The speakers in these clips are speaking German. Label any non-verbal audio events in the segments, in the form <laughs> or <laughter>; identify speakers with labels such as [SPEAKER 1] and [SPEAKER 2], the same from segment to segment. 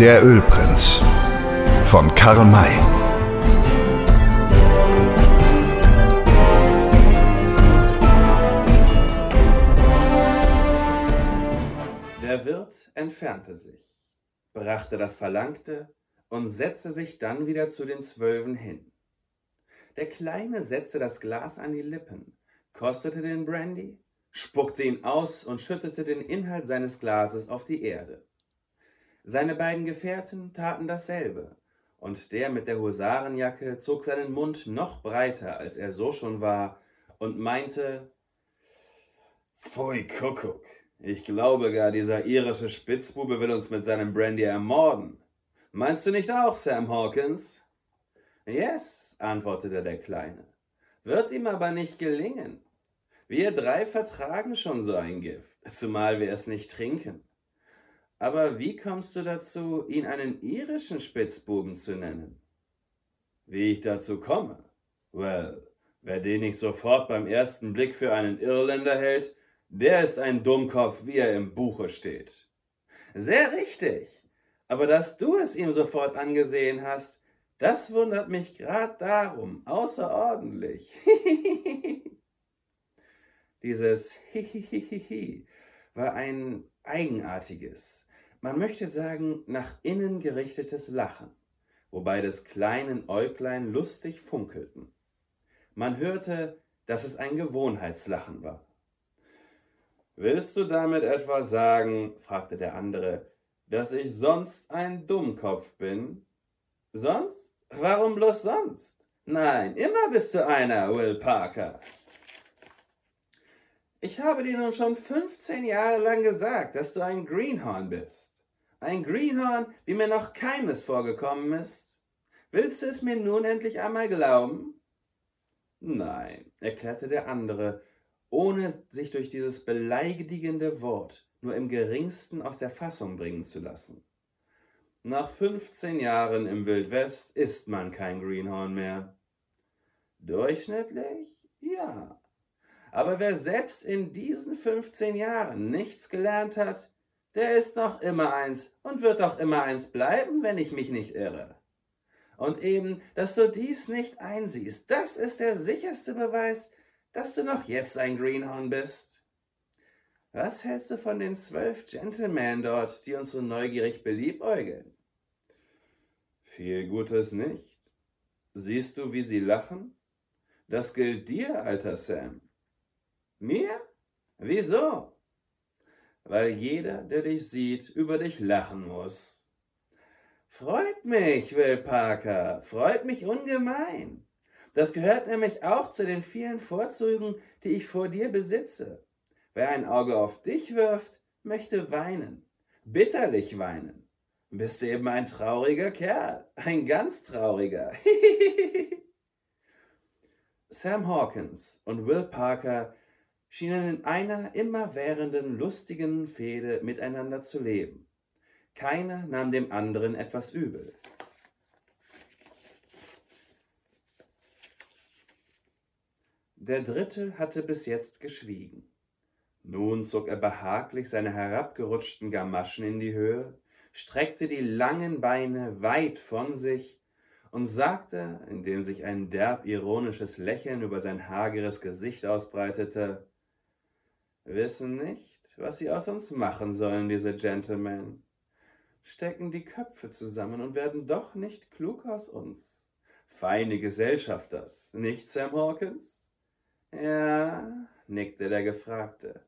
[SPEAKER 1] Der Ölprinz von Karl May.
[SPEAKER 2] Der Wirt entfernte sich, brachte das Verlangte und setzte sich dann wieder zu den Zwölfen hin. Der Kleine setzte das Glas an die Lippen, kostete den Brandy, spuckte ihn aus und schüttete den Inhalt seines Glases auf die Erde. Seine beiden Gefährten taten dasselbe, und der mit der Husarenjacke zog seinen Mund noch breiter, als er so schon war, und meinte Pfui Kuckuck, ich glaube gar, dieser irische Spitzbube will uns mit seinem Brandy ermorden. Meinst du nicht auch, Sam Hawkins? Yes, antwortete der Kleine. Wird ihm aber nicht gelingen. Wir drei vertragen schon so ein Gift, zumal wir es nicht trinken. Aber wie kommst du dazu, ihn einen irischen Spitzbuben zu nennen? Wie ich dazu komme? Well, wer den nicht sofort beim ersten Blick für einen Irländer hält, der ist ein Dummkopf, wie er im Buche steht. Sehr richtig. Aber dass du es ihm sofort angesehen hast, das wundert mich grad darum außerordentlich. <laughs> Dieses Hihihihi war ein eigenartiges, man möchte sagen nach innen gerichtetes Lachen, wobei des kleinen Äuglein lustig funkelten. Man hörte, dass es ein Gewohnheitslachen war. Willst du damit etwa sagen, fragte der andere, dass ich sonst ein Dummkopf bin? Sonst? Warum bloß sonst? Nein, immer bist du einer, Will Parker. Ich habe dir nun schon 15 Jahre lang gesagt, dass du ein Greenhorn bist. Ein Greenhorn, wie mir noch keines vorgekommen ist. Willst du es mir nun endlich einmal glauben? Nein, erklärte der andere, ohne sich durch dieses beleidigende Wort nur im geringsten aus der Fassung bringen zu lassen. Nach 15 Jahren im Wildwest ist man kein Greenhorn mehr. Durchschnittlich? Ja. Aber wer selbst in diesen 15 Jahren nichts gelernt hat, der ist noch immer eins und wird auch immer eins bleiben, wenn ich mich nicht irre. Und eben, dass du dies nicht einsiehst, das ist der sicherste Beweis, dass du noch jetzt ein Greenhorn bist. Was hältst du von den zwölf Gentlemen dort, die uns so neugierig beliebäugeln? Viel Gutes nicht. Siehst du, wie sie lachen? Das gilt dir, alter Sam. Mir? Wieso? Weil jeder, der dich sieht, über dich lachen muss. Freut mich, Will Parker, freut mich ungemein. Das gehört nämlich auch zu den vielen Vorzügen, die ich vor dir besitze. Wer ein Auge auf dich wirft, möchte weinen, bitterlich weinen. Bist eben ein trauriger Kerl, ein ganz trauriger. <laughs> Sam Hawkins und Will Parker schienen in einer immerwährenden lustigen Fehde miteinander zu leben. Keiner nahm dem anderen etwas übel. Der dritte hatte bis jetzt geschwiegen. Nun zog er behaglich seine herabgerutschten Gamaschen in die Höhe, streckte die langen Beine weit von sich und sagte, indem sich ein derb ironisches Lächeln über sein hageres Gesicht ausbreitete, wissen nicht, was sie aus uns machen sollen, diese Gentlemen. Stecken die Köpfe zusammen und werden doch nicht klug aus uns. Feine Gesellschaft das, nicht, Sam Hawkins? Ja, nickte der Gefragte.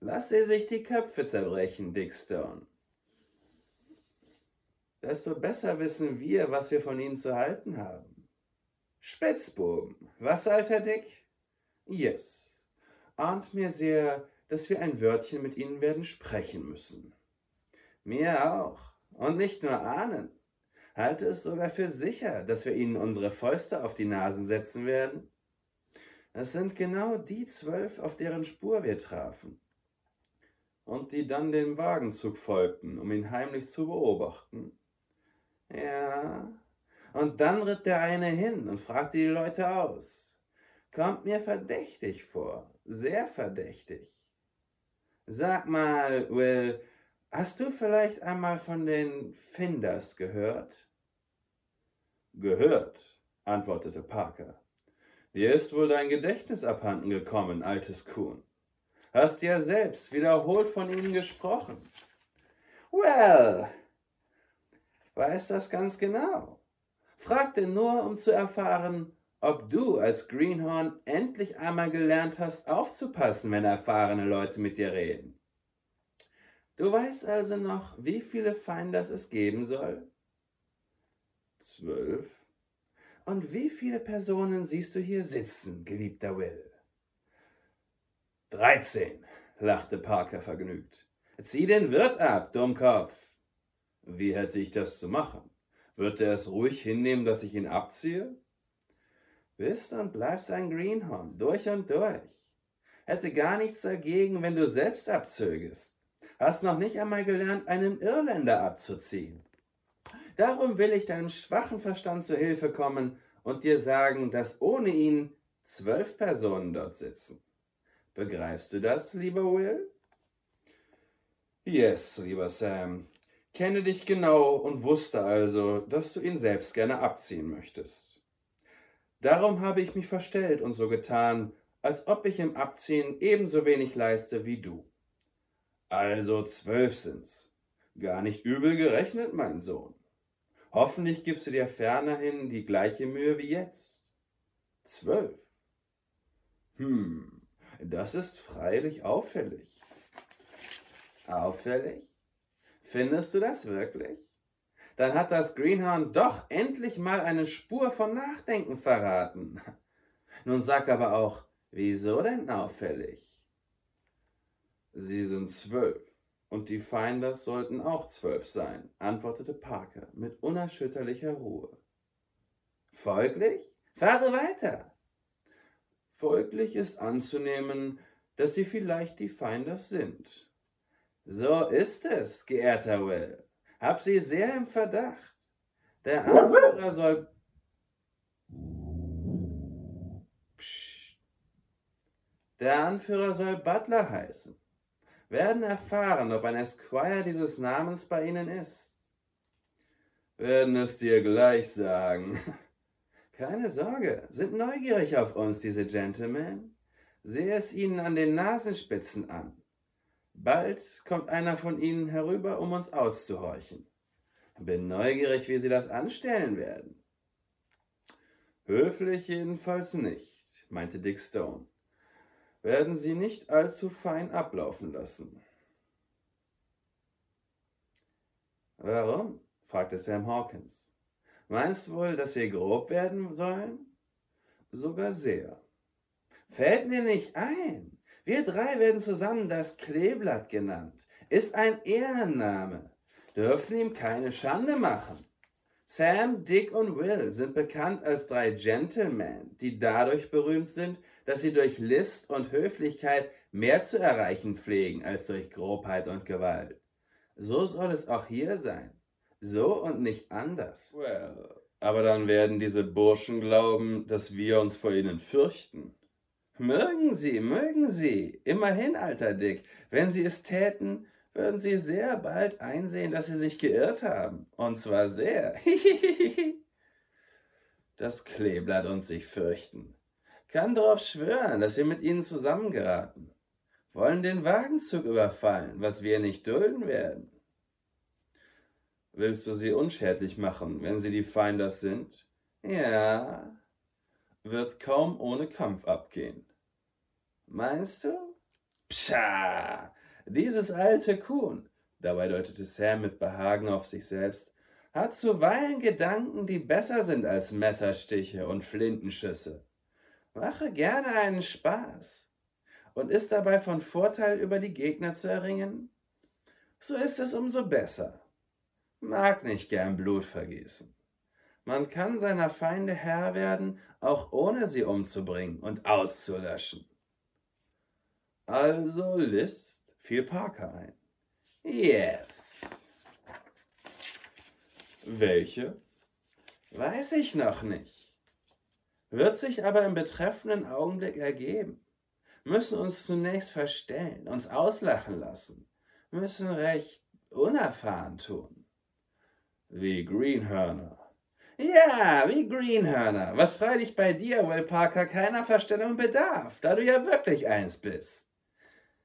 [SPEAKER 2] Lass sie sich die Köpfe zerbrechen, Dick Stone. Desto besser wissen wir, was wir von ihnen zu halten haben. Spitzbuben, was, alter Dick? Yes, ahnt mir sehr, dass wir ein Wörtchen mit ihnen werden sprechen müssen. Mir auch. Und nicht nur ahnen. Halte es sogar für sicher, dass wir ihnen unsere Fäuste auf die Nasen setzen werden. Es sind genau die zwölf, auf deren Spur wir trafen. Und die dann dem Wagenzug folgten, um ihn heimlich zu beobachten. Ja, und dann ritt der eine hin und fragte die Leute aus. Kommt mir verdächtig vor, sehr verdächtig. Sag mal, Will, Hast du vielleicht einmal von den Finders gehört? Gehört, antwortete Parker. Dir ist wohl dein Gedächtnis abhanden gekommen, altes Kuhn. Hast ja selbst wiederholt von ihnen gesprochen. Well, weiß das ganz genau. Fragte nur, um zu erfahren, ob du als Greenhorn endlich einmal gelernt hast, aufzupassen, wenn erfahrene Leute mit dir reden. Du weißt also noch, wie viele Finders es geben soll? Zwölf. Und wie viele Personen siehst du hier sitzen, geliebter Will? Dreizehn, lachte Parker vergnügt. Zieh den Wirt ab, Dummkopf. Wie hätte ich das zu machen? Wird er es ruhig hinnehmen, dass ich ihn abziehe? Bist und bleibst ein Greenhorn, durch und durch. Hätte gar nichts dagegen, wenn du selbst abzögest. Hast noch nicht einmal gelernt, einen Irländer abzuziehen. Darum will ich deinem schwachen Verstand zu Hilfe kommen und dir sagen, dass ohne ihn zwölf Personen dort sitzen. Begreifst du das, lieber Will? Yes, lieber Sam. Kenne dich genau und wusste also, dass du ihn selbst gerne abziehen möchtest. Darum habe ich mich verstellt und so getan, als ob ich im Abziehen ebenso wenig leiste wie du. Also zwölf sind's. Gar nicht übel gerechnet, mein Sohn. Hoffentlich gibst du dir fernerhin die gleiche Mühe wie jetzt. Zwölf. Hm, das ist freilich auffällig. Auffällig? Findest du das wirklich? Dann hat das Greenhorn doch endlich mal eine Spur von Nachdenken verraten. Nun sag aber auch, wieso denn auffällig? Sie sind zwölf. Und die Finders sollten auch zwölf sein, antwortete Parker mit unerschütterlicher Ruhe. Folglich? Fahre weiter. Folglich ist anzunehmen, dass sie vielleicht die Finders sind. So ist es, geehrter Will. Hab sie sehr im Verdacht. Der Anführer soll. Psst. Der Anführer soll Butler heißen werden erfahren, ob ein Esquire dieses Namens bei ihnen ist. Werden es dir gleich sagen. <laughs> Keine Sorge, sind neugierig auf uns, diese Gentlemen. Sehe es ihnen an den Nasenspitzen an. Bald kommt einer von ihnen herüber, um uns auszuhorchen. Bin neugierig, wie sie das anstellen werden. Höflich jedenfalls nicht, meinte Dick Stone werden sie nicht allzu fein ablaufen lassen. Warum? fragte Sam Hawkins. Meinst du wohl, dass wir grob werden sollen? Sogar sehr. Fällt mir nicht ein. Wir drei werden zusammen das Kleeblatt genannt. Ist ein Ehrenname. Dürfen ihm keine Schande machen. Sam, Dick und Will sind bekannt als drei Gentlemen, die dadurch berühmt sind, dass sie durch List und Höflichkeit mehr zu erreichen pflegen als durch Grobheit und Gewalt. So soll es auch hier sein. So und nicht anders. Well, aber dann werden diese Burschen glauben, dass wir uns vor ihnen fürchten. Mögen sie, mögen sie. Immerhin, alter Dick, wenn sie es täten, würden sie sehr bald einsehen, dass sie sich geirrt haben. Und zwar sehr. <laughs> das Kleeblatt und sich fürchten. Kann darauf schwören, dass wir mit ihnen zusammengeraten. Wollen den Wagenzug überfallen, was wir nicht dulden werden. Willst du sie unschädlich machen, wenn sie die Feinders sind? Ja, wird kaum ohne Kampf abgehen. Meinst du? Pscha, dieses alte Kuhn, dabei deutete Sam mit Behagen auf sich selbst, hat zuweilen Gedanken, die besser sind als Messerstiche und Flintenschüsse. Mache gerne einen Spaß und ist dabei von Vorteil über die Gegner zu erringen, so ist es umso besser. Mag nicht gern Blut vergießen. Man kann seiner Feinde Herr werden, auch ohne sie umzubringen und auszulöschen. Also List fiel Parker ein. Yes. Welche? Weiß ich noch nicht. Wird sich aber im betreffenden Augenblick ergeben. Müssen uns zunächst verstellen, uns auslachen lassen, müssen recht unerfahren tun. Wie Greenhörner. Ja, wie Greenhörner, was freilich bei dir, Will Parker, keiner Verstellung bedarf, da du ja wirklich eins bist.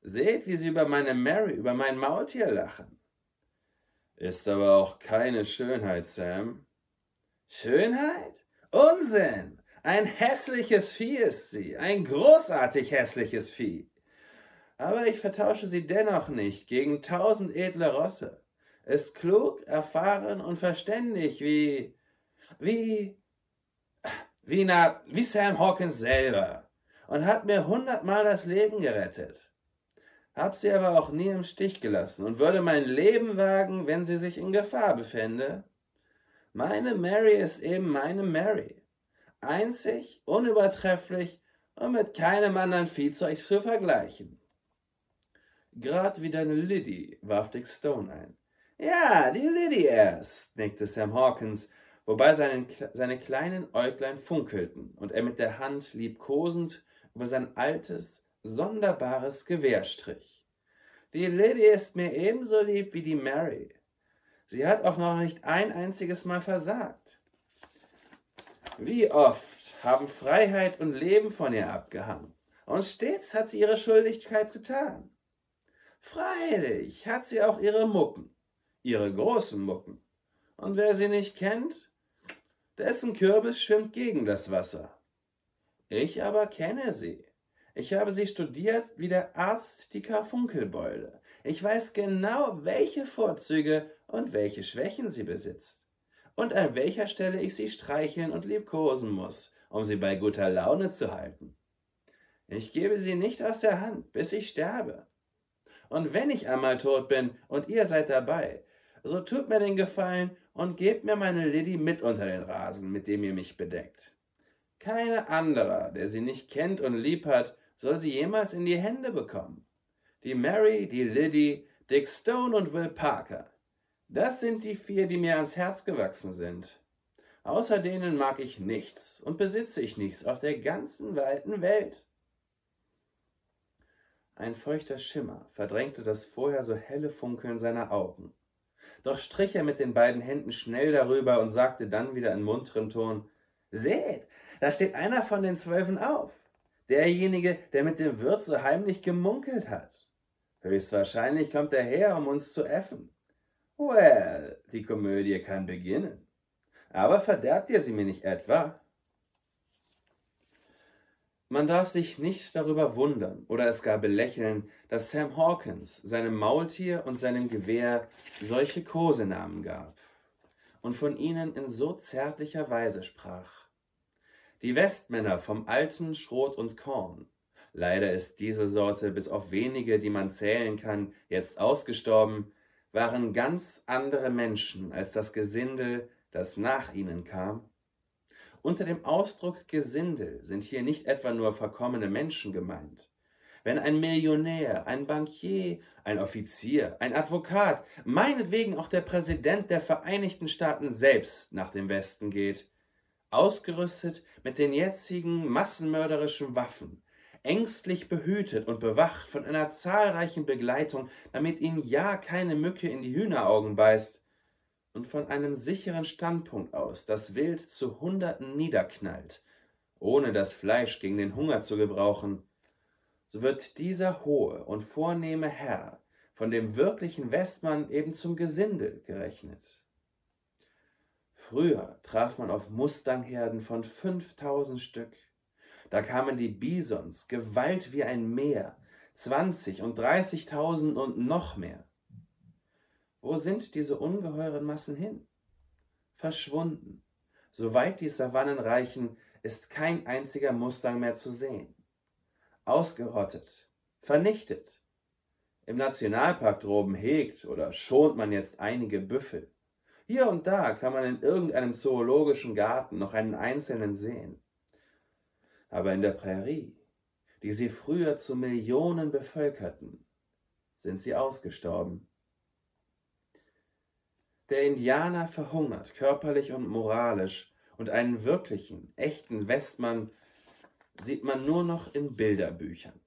[SPEAKER 2] Seht, wie sie über meine Mary, über mein Maultier lachen. Ist aber auch keine Schönheit, Sam. Schönheit? Unsinn! Ein hässliches Vieh ist sie, ein großartig hässliches Vieh. Aber ich vertausche sie dennoch nicht gegen tausend edle Rosse. Ist klug, erfahren und verständig wie, wie, wie, na, wie Sam Hawkins selber und hat mir hundertmal das Leben gerettet. Hab sie aber auch nie im Stich gelassen und würde mein Leben wagen, wenn sie sich in Gefahr befände. Meine Mary ist eben meine Mary. Einzig, unübertrefflich und mit keinem anderen Viehzeug zu vergleichen. Grad wie deine Liddy, warf Dick Stone ein. Ja, die Liddy erst, nickte Sam Hawkins, wobei seine, seine kleinen Äuglein funkelten und er mit der Hand liebkosend über sein altes, sonderbares Gewehr strich. Die Liddy ist mir ebenso lieb wie die Mary. Sie hat auch noch nicht ein einziges Mal versagt. Wie oft haben Freiheit und Leben von ihr abgehangen, und stets hat sie ihre Schuldigkeit getan. Freilich hat sie auch ihre Mucken, ihre großen Mucken. Und wer sie nicht kennt, dessen Kürbis schwimmt gegen das Wasser. Ich aber kenne sie. Ich habe sie studiert wie der Arzt die Karfunkelbeule. Ich weiß genau, welche Vorzüge und welche Schwächen sie besitzt. Und an welcher Stelle ich sie streicheln und liebkosen muss, um sie bei guter Laune zu halten. Ich gebe sie nicht aus der Hand, bis ich sterbe. Und wenn ich einmal tot bin und ihr seid dabei, so tut mir den Gefallen und gebt mir meine Liddy mit unter den Rasen, mit dem ihr mich bedeckt. Keine anderer, der sie nicht kennt und lieb hat, soll sie jemals in die Hände bekommen. Die Mary, die Liddy, Dick Stone und Will Parker. Das sind die vier, die mir ans Herz gewachsen sind. Außer denen mag ich nichts und besitze ich nichts auf der ganzen weiten Welt. Ein feuchter Schimmer verdrängte das vorher so helle Funkeln seiner Augen. Doch strich er mit den beiden Händen schnell darüber und sagte dann wieder in munterem Ton Seht, da steht einer von den Zwölfen auf. Derjenige, der mit dem Wirt so heimlich gemunkelt hat. Höchstwahrscheinlich kommt er her, um uns zu äffen. Well, die Komödie kann beginnen. Aber verderbt ihr sie mir nicht etwa? Man darf sich nicht darüber wundern oder es gar belächeln, dass Sam Hawkins seinem Maultier und seinem Gewehr solche Kosenamen gab und von ihnen in so zärtlicher Weise sprach. Die Westmänner vom alten Schrot und Korn. Leider ist diese Sorte bis auf wenige, die man zählen kann, jetzt ausgestorben, waren ganz andere Menschen als das Gesindel, das nach ihnen kam. Unter dem Ausdruck Gesindel sind hier nicht etwa nur verkommene Menschen gemeint. Wenn ein Millionär, ein Bankier, ein Offizier, ein Advokat, meinetwegen auch der Präsident der Vereinigten Staaten selbst nach dem Westen geht, ausgerüstet mit den jetzigen massenmörderischen Waffen, ängstlich behütet und bewacht von einer zahlreichen Begleitung, damit ihn ja keine Mücke in die Hühneraugen beißt, und von einem sicheren Standpunkt aus das Wild zu Hunderten niederknallt, ohne das Fleisch gegen den Hunger zu gebrauchen, so wird dieser hohe und vornehme Herr von dem wirklichen Westmann eben zum Gesindel gerechnet. Früher traf man auf Mustangherden von 5000 Stück. Da kamen die Bisons, Gewalt wie ein Meer, 20 und 30.000 und noch mehr. Wo sind diese ungeheuren Massen hin? Verschwunden. Soweit die Savannen reichen, ist kein einziger Mustang mehr zu sehen. Ausgerottet, vernichtet. Im Nationalpark droben hegt oder schont man jetzt einige Büffel. Hier und da kann man in irgendeinem zoologischen Garten noch einen einzelnen sehen. Aber in der Prärie, die sie früher zu Millionen bevölkerten, sind sie ausgestorben. Der Indianer verhungert, körperlich und moralisch, und einen wirklichen, echten Westmann sieht man nur noch in Bilderbüchern.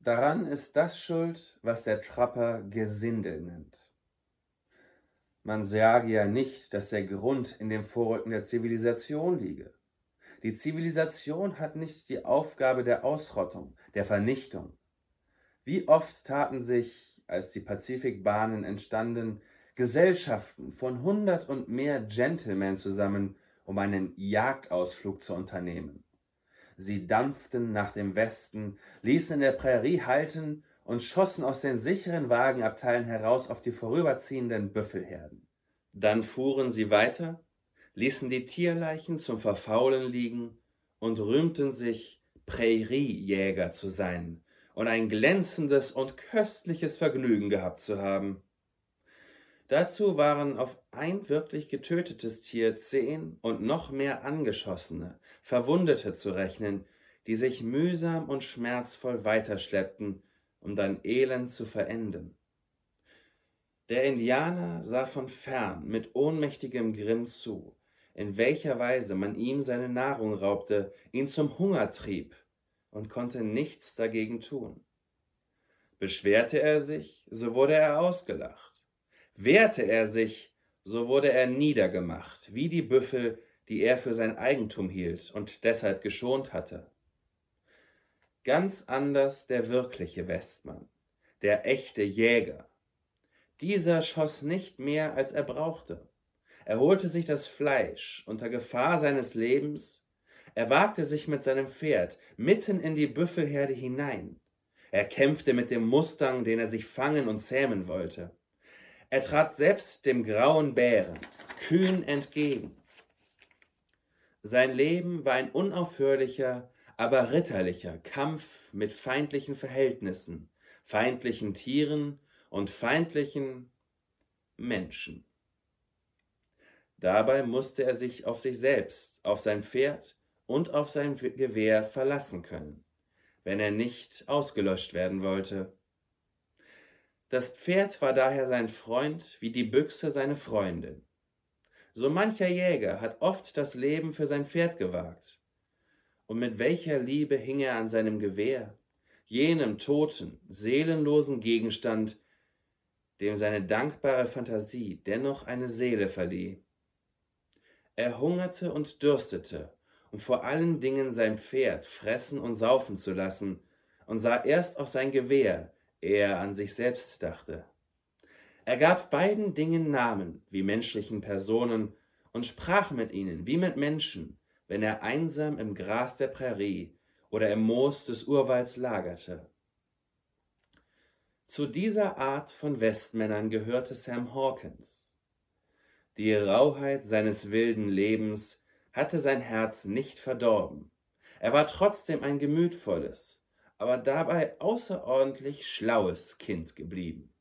[SPEAKER 2] Daran ist das schuld, was der Trapper Gesindel nennt. Man sage ja nicht, dass der Grund in dem Vorrücken der Zivilisation liege. Die Zivilisation hat nicht die Aufgabe der Ausrottung, der Vernichtung. Wie oft taten sich, als die Pazifikbahnen entstanden, Gesellschaften von hundert und mehr Gentlemen zusammen, um einen Jagdausflug zu unternehmen. Sie dampften nach dem Westen, ließen in der Prärie halten und schossen aus den sicheren Wagenabteilen heraus auf die vorüberziehenden Büffelherden. Dann fuhren sie weiter, ließen die Tierleichen zum Verfaulen liegen und rühmten sich, Präriejäger zu sein und ein glänzendes und köstliches Vergnügen gehabt zu haben. Dazu waren auf ein wirklich getötetes Tier zehn und noch mehr angeschossene, Verwundete zu rechnen, die sich mühsam und schmerzvoll weiterschleppten, um dann elend zu verenden. Der Indianer sah von fern mit ohnmächtigem Grimm zu, in welcher Weise man ihm seine Nahrung raubte, ihn zum Hunger trieb, und konnte nichts dagegen tun. Beschwerte er sich, so wurde er ausgelacht. Wehrte er sich, so wurde er niedergemacht, wie die Büffel, die er für sein Eigentum hielt und deshalb geschont hatte. Ganz anders der wirkliche Westmann, der echte Jäger. Dieser schoss nicht mehr, als er brauchte. Er holte sich das Fleisch unter Gefahr seines Lebens, er wagte sich mit seinem Pferd mitten in die Büffelherde hinein. Er kämpfte mit dem Mustang, den er sich fangen und zähmen wollte. Er trat selbst dem grauen Bären kühn entgegen. Sein Leben war ein unaufhörlicher, aber ritterlicher Kampf mit feindlichen Verhältnissen, feindlichen Tieren und feindlichen Menschen. Dabei musste er sich auf sich selbst, auf sein Pferd und auf sein Gewehr verlassen können, wenn er nicht ausgelöscht werden wollte. Das Pferd war daher sein Freund wie die Büchse seine Freundin. So mancher Jäger hat oft das Leben für sein Pferd gewagt. Und mit welcher Liebe hing er an seinem Gewehr, jenem toten, seelenlosen Gegenstand, dem seine dankbare Fantasie dennoch eine Seele verlieh. Er hungerte und dürstete, um vor allen Dingen sein Pferd fressen und saufen zu lassen, und sah erst auf sein Gewehr, er an sich selbst dachte. Er gab beiden Dingen Namen wie menschlichen Personen und sprach mit ihnen wie mit Menschen, wenn er einsam im Gras der Prärie oder im Moos des Urwalds lagerte. Zu dieser Art von Westmännern gehörte Sam Hawkins. Die Rauheit seines wilden Lebens hatte sein Herz nicht verdorben. Er war trotzdem ein gemütvolles, aber dabei außerordentlich schlaues Kind geblieben.